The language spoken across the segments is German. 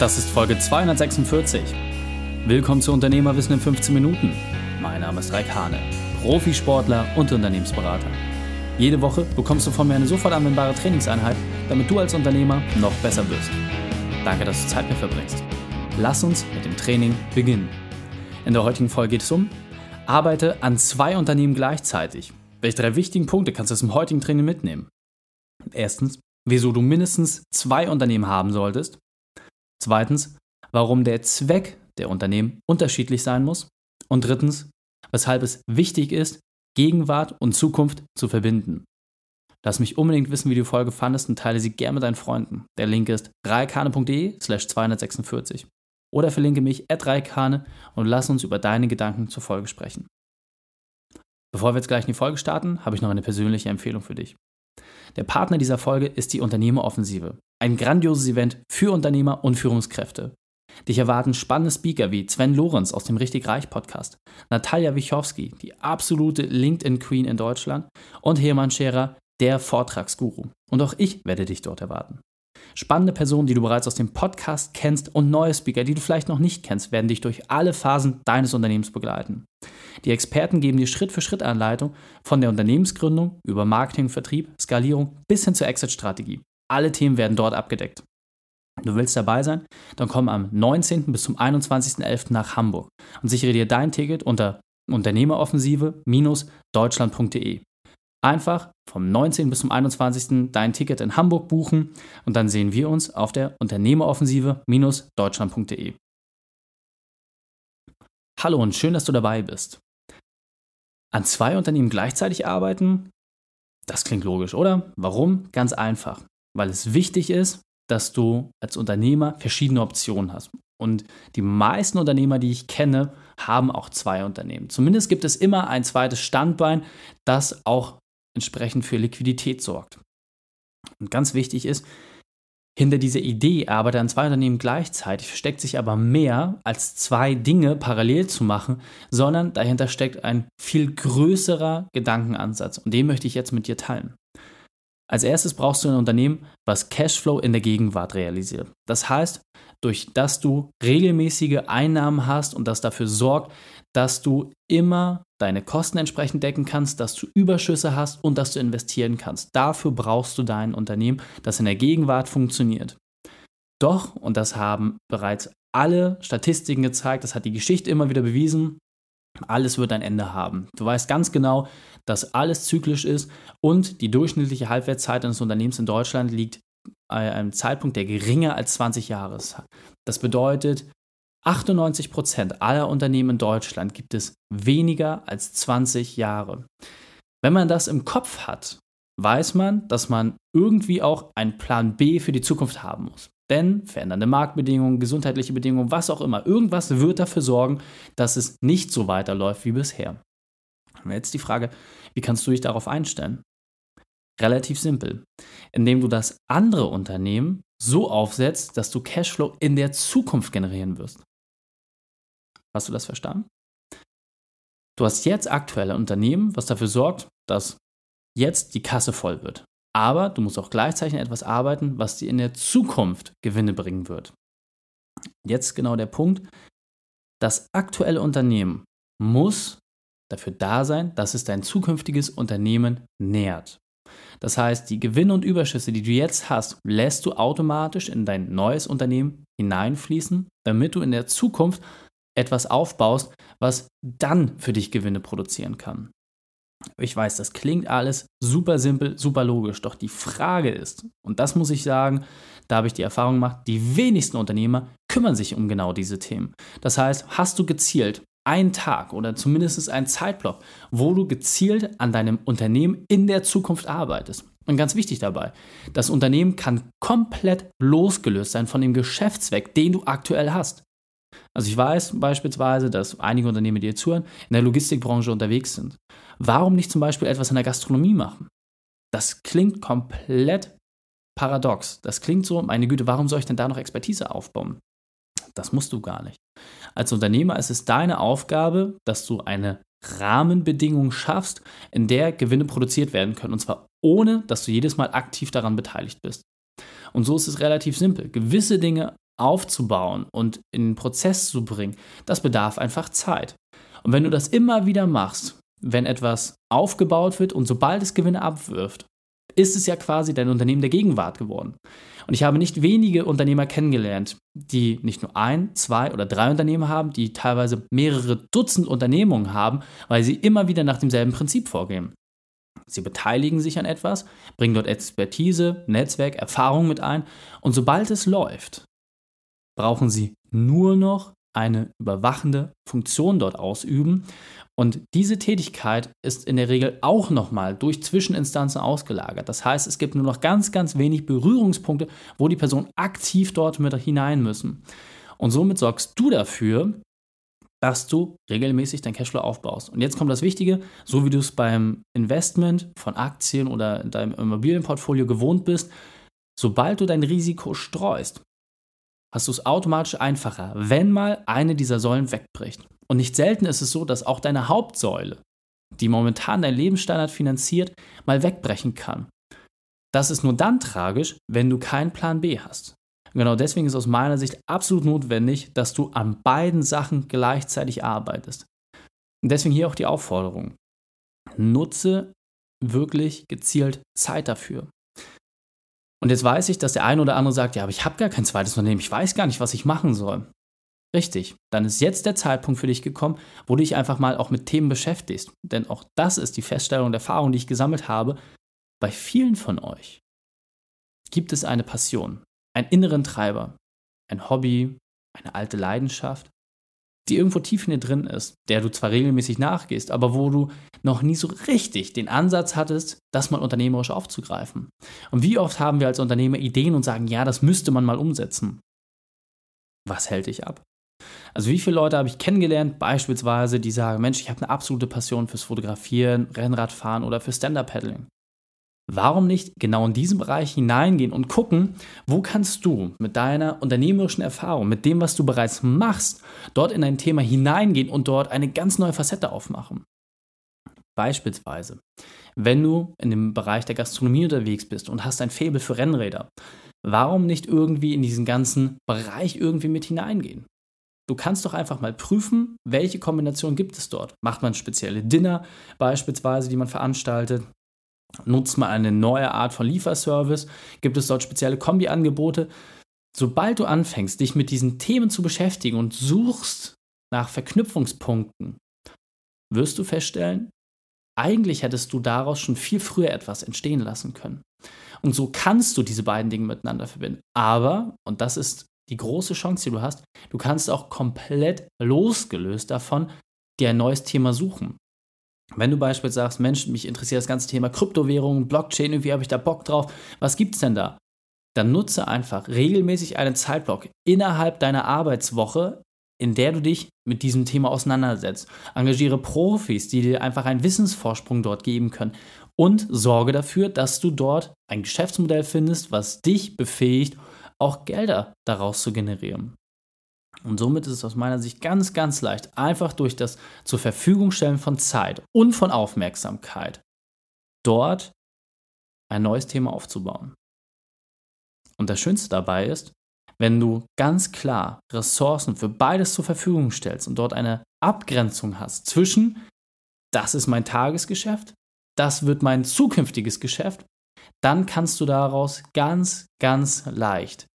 Das ist Folge 246. Willkommen zu Unternehmerwissen in 15 Minuten. Mein Name ist Raik Hane, Profisportler und Unternehmensberater. Jede Woche bekommst du von mir eine sofort anwendbare Trainingseinheit, damit du als Unternehmer noch besser wirst. Danke, dass du Zeit mit verbringst. Lass uns mit dem Training beginnen. In der heutigen Folge geht es um Arbeite an zwei Unternehmen gleichzeitig. Welche drei wichtigen Punkte kannst du aus dem heutigen Training mitnehmen? Erstens, wieso du mindestens zwei Unternehmen haben solltest. Zweitens, warum der Zweck der Unternehmen unterschiedlich sein muss. Und drittens, weshalb es wichtig ist, Gegenwart und Zukunft zu verbinden. Lass mich unbedingt wissen, wie du die Folge fandest und teile sie gerne mit deinen Freunden. Der Link ist reikane.de slash 246. Oder verlinke mich at reikane und lass uns über deine Gedanken zur Folge sprechen. Bevor wir jetzt gleich in die Folge starten, habe ich noch eine persönliche Empfehlung für dich. Der Partner dieser Folge ist die Unternehmeroffensive. Ein grandioses Event für Unternehmer und Führungskräfte. Dich erwarten spannende Speaker wie Sven Lorenz aus dem Richtig Reich Podcast, Natalia Wichowski, die absolute LinkedIn Queen in Deutschland und Hermann Scherer, der Vortragsguru. Und auch ich werde dich dort erwarten. Spannende Personen, die du bereits aus dem Podcast kennst und neue Speaker, die du vielleicht noch nicht kennst, werden dich durch alle Phasen deines Unternehmens begleiten. Die Experten geben dir Schritt für Schritt Anleitung von der Unternehmensgründung über Marketing, Vertrieb, Skalierung bis hin zur Exit-Strategie. Alle Themen werden dort abgedeckt. Du willst dabei sein? Dann komm am 19. bis zum 21.11. nach Hamburg und sichere dir dein Ticket unter Unternehmeroffensive-deutschland.de. Einfach vom 19. bis zum 21. dein Ticket in Hamburg buchen und dann sehen wir uns auf der Unternehmeroffensive-deutschland.de. Hallo und schön, dass du dabei bist. An zwei Unternehmen gleichzeitig arbeiten? Das klingt logisch, oder? Warum? Ganz einfach. Weil es wichtig ist, dass du als Unternehmer verschiedene Optionen hast. Und die meisten Unternehmer, die ich kenne, haben auch zwei Unternehmen. Zumindest gibt es immer ein zweites Standbein, das auch entsprechend für Liquidität sorgt. Und ganz wichtig ist, hinter dieser Idee, arbeite an zwei Unternehmen gleichzeitig, versteckt sich aber mehr als zwei Dinge parallel zu machen, sondern dahinter steckt ein viel größerer Gedankenansatz und den möchte ich jetzt mit dir teilen. Als erstes brauchst du ein Unternehmen, was Cashflow in der Gegenwart realisiert. Das heißt, durch das du regelmäßige Einnahmen hast und das dafür sorgt, dass du immer deine Kosten entsprechend decken kannst, dass du Überschüsse hast und dass du investieren kannst. Dafür brauchst du dein Unternehmen, das in der Gegenwart funktioniert. Doch, und das haben bereits alle Statistiken gezeigt, das hat die Geschichte immer wieder bewiesen, alles wird ein Ende haben. Du weißt ganz genau, dass alles zyklisch ist und die durchschnittliche Halbwertszeit eines Unternehmens in Deutschland liegt bei einem Zeitpunkt, der geringer als 20 Jahre ist. Das bedeutet, 98 Prozent aller Unternehmen in Deutschland gibt es weniger als 20 Jahre. Wenn man das im Kopf hat, weiß man, dass man irgendwie auch einen Plan B für die Zukunft haben muss. Denn verändernde Marktbedingungen, gesundheitliche Bedingungen, was auch immer, irgendwas wird dafür sorgen, dass es nicht so weiterläuft wie bisher. Und jetzt die Frage, wie kannst du dich darauf einstellen? Relativ simpel, indem du das andere Unternehmen so aufsetzt, dass du Cashflow in der Zukunft generieren wirst. Hast du das verstanden? Du hast jetzt aktuelle Unternehmen, was dafür sorgt, dass jetzt die Kasse voll wird. Aber du musst auch gleichzeitig an etwas arbeiten, was dir in der Zukunft Gewinne bringen wird. Jetzt genau der Punkt. Das aktuelle Unternehmen muss dafür da sein, dass es dein zukünftiges Unternehmen nährt. Das heißt, die Gewinne und Überschüsse, die du jetzt hast, lässt du automatisch in dein neues Unternehmen hineinfließen, damit du in der Zukunft etwas aufbaust, was dann für dich Gewinne produzieren kann. Ich weiß, das klingt alles super simpel, super logisch, doch die Frage ist, und das muss ich sagen, da habe ich die Erfahrung gemacht, die wenigsten Unternehmer kümmern sich um genau diese Themen. Das heißt, hast du gezielt einen Tag oder zumindest einen Zeitblock, wo du gezielt an deinem Unternehmen in der Zukunft arbeitest. Und ganz wichtig dabei, das Unternehmen kann komplett losgelöst sein von dem Geschäftszweck, den du aktuell hast. Also ich weiß beispielsweise, dass einige Unternehmen, die hier zuhören, in der Logistikbranche unterwegs sind. Warum nicht zum Beispiel etwas in der Gastronomie machen? Das klingt komplett paradox. Das klingt so, meine Güte, warum soll ich denn da noch Expertise aufbauen? Das musst du gar nicht. Als Unternehmer ist es deine Aufgabe, dass du eine Rahmenbedingung schaffst, in der Gewinne produziert werden können. Und zwar ohne, dass du jedes Mal aktiv daran beteiligt bist. Und so ist es relativ simpel. Gewisse Dinge aufzubauen und in den Prozess zu bringen, das bedarf einfach Zeit. Und wenn du das immer wieder machst, wenn etwas aufgebaut wird und sobald es Gewinne abwirft, ist es ja quasi dein Unternehmen der Gegenwart geworden. Und ich habe nicht wenige Unternehmer kennengelernt, die nicht nur ein, zwei oder drei Unternehmen haben, die teilweise mehrere Dutzend Unternehmungen haben, weil sie immer wieder nach demselben Prinzip vorgehen. Sie beteiligen sich an etwas, bringen dort Expertise, Netzwerk, Erfahrung mit ein und sobald es läuft, brauchen sie nur noch eine überwachende Funktion dort ausüben. Und diese Tätigkeit ist in der Regel auch nochmal durch Zwischeninstanzen ausgelagert. Das heißt, es gibt nur noch ganz, ganz wenig Berührungspunkte, wo die Personen aktiv dort mit hinein müssen. Und somit sorgst du dafür, dass du regelmäßig dein Cashflow aufbaust. Und jetzt kommt das Wichtige, so wie du es beim Investment von Aktien oder in deinem Immobilienportfolio gewohnt bist, sobald du dein Risiko streust, hast du es automatisch einfacher, wenn mal eine dieser Säulen wegbricht. Und nicht selten ist es so, dass auch deine Hauptsäule, die momentan dein Lebensstandard finanziert, mal wegbrechen kann. Das ist nur dann tragisch, wenn du keinen Plan B hast. Genau deswegen ist aus meiner Sicht absolut notwendig, dass du an beiden Sachen gleichzeitig arbeitest. Und deswegen hier auch die Aufforderung. Nutze wirklich gezielt Zeit dafür. Und jetzt weiß ich, dass der eine oder andere sagt, ja, aber ich habe gar kein zweites Unternehmen, ich weiß gar nicht, was ich machen soll. Richtig, dann ist jetzt der Zeitpunkt für dich gekommen, wo du dich einfach mal auch mit Themen beschäftigst. Denn auch das ist die Feststellung und Erfahrung, die ich gesammelt habe. Bei vielen von euch gibt es eine Passion, einen inneren Treiber, ein Hobby, eine alte Leidenschaft, die irgendwo tief in dir drin ist, der du zwar regelmäßig nachgehst, aber wo du noch nie so richtig den Ansatz hattest, das mal unternehmerisch aufzugreifen. Und wie oft haben wir als Unternehmer Ideen und sagen, ja, das müsste man mal umsetzen. Was hält dich ab? Also wie viele Leute habe ich kennengelernt, beispielsweise, die sagen, Mensch, ich habe eine absolute Passion fürs Fotografieren, Rennradfahren oder für Stand-Up-Paddling. Warum nicht genau in diesen Bereich hineingehen und gucken, wo kannst du mit deiner unternehmerischen Erfahrung, mit dem, was du bereits machst, dort in ein Thema hineingehen und dort eine ganz neue Facette aufmachen? Beispielsweise, wenn du in dem Bereich der Gastronomie unterwegs bist und hast ein Faible für Rennräder, warum nicht irgendwie in diesen ganzen Bereich irgendwie mit hineingehen? Du kannst doch einfach mal prüfen, welche Kombination gibt es dort. Macht man spezielle Dinner beispielsweise, die man veranstaltet? Nutzt man eine neue Art von Lieferservice? Gibt es dort spezielle Kombi-Angebote? Sobald du anfängst, dich mit diesen Themen zu beschäftigen und suchst nach Verknüpfungspunkten, wirst du feststellen, eigentlich hättest du daraus schon viel früher etwas entstehen lassen können. Und so kannst du diese beiden Dinge miteinander verbinden. Aber, und das ist die große Chance, die du hast, du kannst auch komplett losgelöst davon dir ein neues Thema suchen. Wenn du beispielsweise sagst, Mensch, mich interessiert das ganze Thema Kryptowährungen, Blockchain, irgendwie habe ich da Bock drauf, was gibt es denn da? Dann nutze einfach regelmäßig einen Zeitblock innerhalb deiner Arbeitswoche, in der du dich mit diesem Thema auseinandersetzt. Engagiere Profis, die dir einfach einen Wissensvorsprung dort geben können und sorge dafür, dass du dort ein Geschäftsmodell findest, was dich befähigt, auch Gelder daraus zu generieren. Und somit ist es aus meiner Sicht ganz, ganz leicht, einfach durch das zur Verfügung stellen von Zeit und von Aufmerksamkeit dort ein neues Thema aufzubauen. Und das Schönste dabei ist, wenn du ganz klar Ressourcen für beides zur Verfügung stellst und dort eine Abgrenzung hast zwischen, das ist mein Tagesgeschäft, das wird mein zukünftiges Geschäft, dann kannst du daraus ganz, ganz leicht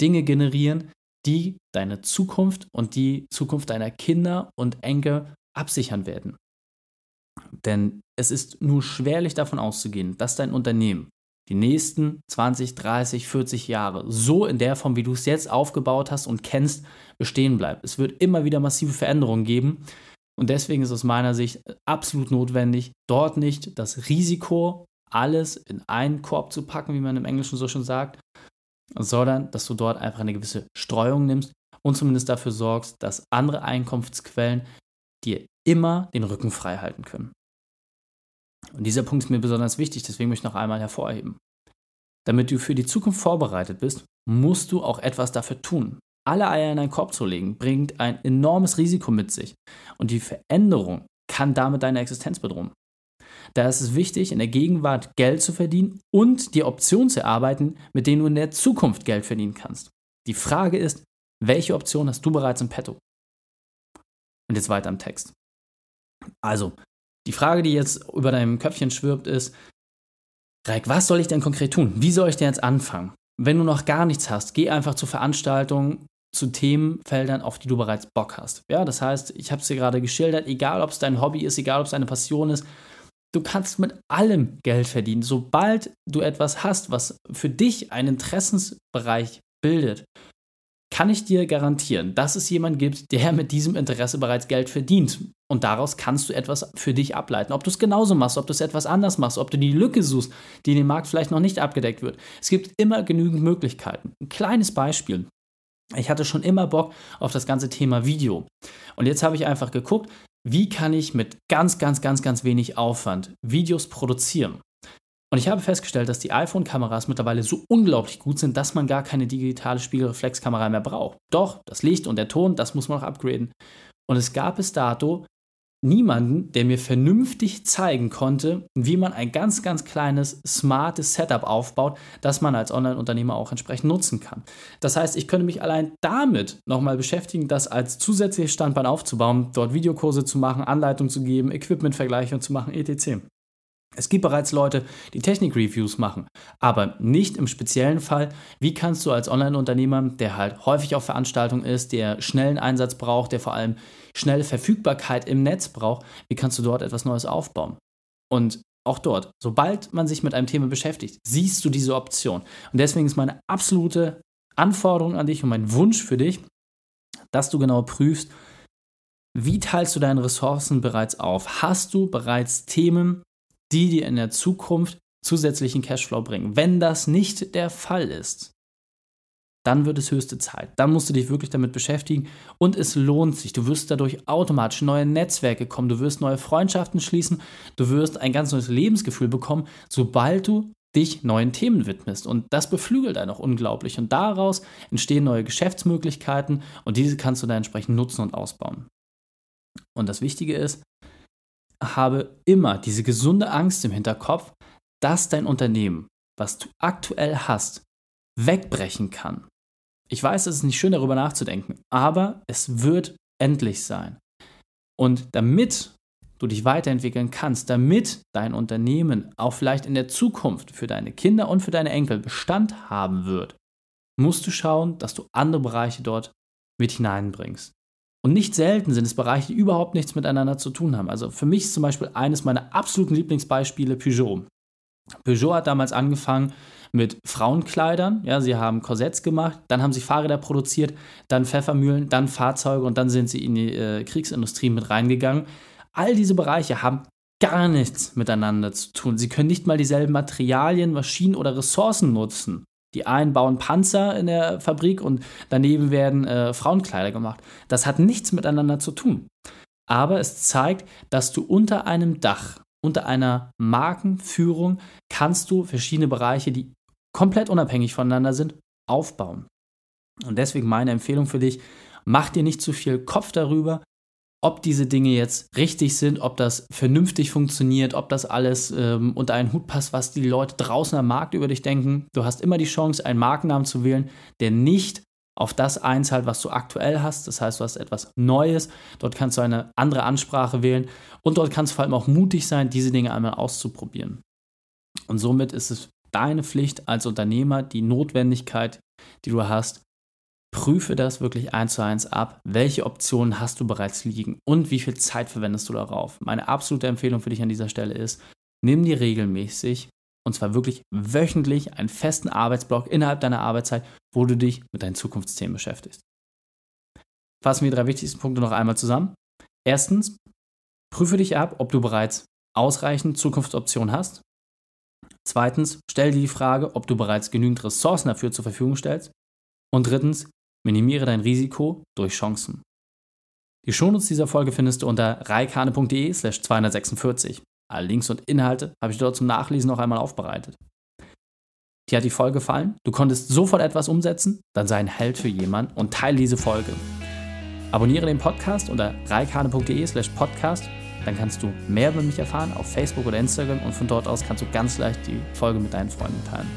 Dinge generieren, die deine Zukunft und die Zukunft deiner Kinder und Enkel absichern werden. Denn es ist nur schwerlich davon auszugehen, dass dein Unternehmen die nächsten 20, 30, 40 Jahre so in der Form, wie du es jetzt aufgebaut hast und kennst, bestehen bleibt. Es wird immer wieder massive Veränderungen geben. Und deswegen ist aus meiner Sicht absolut notwendig, dort nicht das Risiko, alles in einen Korb zu packen, wie man im Englischen so schon sagt, sondern dass du dort einfach eine gewisse Streuung nimmst und zumindest dafür sorgst, dass andere Einkunftsquellen dir immer den Rücken frei halten können. Und dieser Punkt ist mir besonders wichtig, deswegen möchte ich noch einmal hervorheben. Damit du für die Zukunft vorbereitet bist, musst du auch etwas dafür tun. Alle Eier in einen Korb zu legen, bringt ein enormes Risiko mit sich. Und die Veränderung kann damit deine Existenz bedrohen. Da ist es wichtig, in der Gegenwart Geld zu verdienen und die Optionen zu erarbeiten, mit denen du in der Zukunft Geld verdienen kannst. Die Frage ist, welche Option hast du bereits im Petto? Und jetzt weiter im Text. Also, die Frage, die jetzt über deinem Köpfchen schwirbt, ist, Reik, was soll ich denn konkret tun? Wie soll ich denn jetzt anfangen? Wenn du noch gar nichts hast, geh einfach zu Veranstaltungen, zu Themenfeldern, auf die du bereits Bock hast. Ja, das heißt, ich habe es dir gerade geschildert, egal ob es dein Hobby ist, egal ob es deine Passion ist, du kannst mit allem Geld verdienen. Sobald du etwas hast, was für dich einen Interessensbereich bildet, kann ich dir garantieren, dass es jemanden gibt, der mit diesem Interesse bereits Geld verdient. Und daraus kannst du etwas für dich ableiten. Ob du es genauso machst, ob du es etwas anders machst, ob du die Lücke suchst, die in dem Markt vielleicht noch nicht abgedeckt wird. Es gibt immer genügend Möglichkeiten. Ein kleines Beispiel. Ich hatte schon immer Bock auf das ganze Thema Video. Und jetzt habe ich einfach geguckt, wie kann ich mit ganz, ganz, ganz, ganz wenig Aufwand Videos produzieren. Und ich habe festgestellt, dass die iPhone-Kameras mittlerweile so unglaublich gut sind, dass man gar keine digitale Spiegelreflexkamera mehr braucht. Doch, das Licht und der Ton, das muss man noch upgraden. Und es gab bis dato niemanden, der mir vernünftig zeigen konnte, wie man ein ganz, ganz kleines, smartes Setup aufbaut, das man als Online-Unternehmer auch entsprechend nutzen kann. Das heißt, ich könnte mich allein damit nochmal beschäftigen, das als zusätzliches Standbein aufzubauen, dort Videokurse zu machen, Anleitungen zu geben, Equipment-Vergleiche zu machen, etc. Es gibt bereits Leute, die Technik-Reviews machen, aber nicht im speziellen Fall. Wie kannst du als Online-Unternehmer, der halt häufig auf Veranstaltungen ist, der schnellen Einsatz braucht, der vor allem schnelle Verfügbarkeit im Netz braucht, wie kannst du dort etwas Neues aufbauen? Und auch dort, sobald man sich mit einem Thema beschäftigt, siehst du diese Option. Und deswegen ist meine absolute Anforderung an dich und mein Wunsch für dich, dass du genau prüfst, wie teilst du deine Ressourcen bereits auf? Hast du bereits Themen, die dir in der Zukunft zusätzlichen Cashflow bringen. Wenn das nicht der Fall ist, dann wird es höchste Zeit. Dann musst du dich wirklich damit beschäftigen und es lohnt sich. Du wirst dadurch automatisch neue Netzwerke kommen, du wirst neue Freundschaften schließen, du wirst ein ganz neues Lebensgefühl bekommen, sobald du dich neuen Themen widmest. Und das beflügelt einen auch unglaublich. Und daraus entstehen neue Geschäftsmöglichkeiten und diese kannst du dann entsprechend nutzen und ausbauen. Und das Wichtige ist, habe immer diese gesunde Angst im Hinterkopf, dass dein Unternehmen, was du aktuell hast, wegbrechen kann. Ich weiß, es ist nicht schön darüber nachzudenken, aber es wird endlich sein. Und damit du dich weiterentwickeln kannst, damit dein Unternehmen auch vielleicht in der Zukunft für deine Kinder und für deine Enkel Bestand haben wird, musst du schauen, dass du andere Bereiche dort mit hineinbringst. Und nicht selten sind es Bereiche, die überhaupt nichts miteinander zu tun haben. Also für mich ist zum Beispiel eines meiner absoluten Lieblingsbeispiele Peugeot. Peugeot hat damals angefangen mit Frauenkleidern. Ja, sie haben Korsetts gemacht, dann haben sie Fahrräder produziert, dann Pfeffermühlen, dann Fahrzeuge und dann sind sie in die äh, Kriegsindustrie mit reingegangen. All diese Bereiche haben gar nichts miteinander zu tun. Sie können nicht mal dieselben Materialien, Maschinen oder Ressourcen nutzen. Die einen bauen Panzer in der Fabrik und daneben werden äh, Frauenkleider gemacht. Das hat nichts miteinander zu tun. Aber es zeigt, dass du unter einem Dach, unter einer Markenführung, kannst du verschiedene Bereiche, die komplett unabhängig voneinander sind, aufbauen. Und deswegen meine Empfehlung für dich, mach dir nicht zu viel Kopf darüber, ob diese Dinge jetzt richtig sind, ob das vernünftig funktioniert, ob das alles ähm, unter einen Hut passt, was die Leute draußen am Markt über dich denken. Du hast immer die Chance, einen Markennamen zu wählen, der nicht auf das einzahlt, was du aktuell hast. Das heißt, du hast etwas Neues. Dort kannst du eine andere Ansprache wählen und dort kannst du vor allem auch mutig sein, diese Dinge einmal auszuprobieren. Und somit ist es deine Pflicht als Unternehmer, die Notwendigkeit, die du hast, prüfe das wirklich eins zu eins ab. Welche Optionen hast du bereits liegen und wie viel Zeit verwendest du darauf? Meine absolute Empfehlung für dich an dieser Stelle ist, nimm dir regelmäßig und zwar wirklich wöchentlich einen festen Arbeitsblock innerhalb deiner Arbeitszeit, wo du dich mit deinen Zukunftsthemen beschäftigst. Fassen wir die drei wichtigsten Punkte noch einmal zusammen. Erstens, prüfe dich ab, ob du bereits ausreichend Zukunftsoptionen hast. Zweitens, stell dir die Frage, ob du bereits genügend Ressourcen dafür zur Verfügung stellst. Und drittens, Minimiere dein Risiko durch Chancen. Die Shownotes dieser Folge findest du unter reikane.de slash 246. Alle Links und Inhalte habe ich dort zum Nachlesen noch einmal aufbereitet. Dir hat die Folge gefallen? Du konntest sofort etwas umsetzen? Dann sei ein Held für jemanden und teile diese Folge. Abonniere den Podcast unter reikane.de slash podcast. Dann kannst du mehr über mich erfahren auf Facebook oder Instagram und von dort aus kannst du ganz leicht die Folge mit deinen Freunden teilen.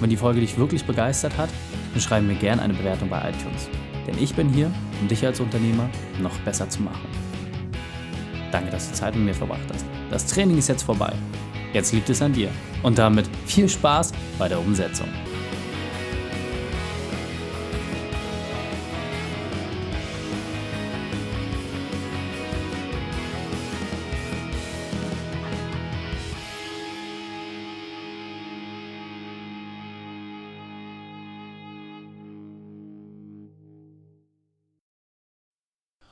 wenn die Folge dich wirklich begeistert hat, und schreibe mir gerne eine Bewertung bei iTunes. Denn ich bin hier, um dich als Unternehmer noch besser zu machen. Danke, dass du Zeit mit mir verbracht hast. Das Training ist jetzt vorbei. Jetzt liegt es an dir. Und damit viel Spaß bei der Umsetzung.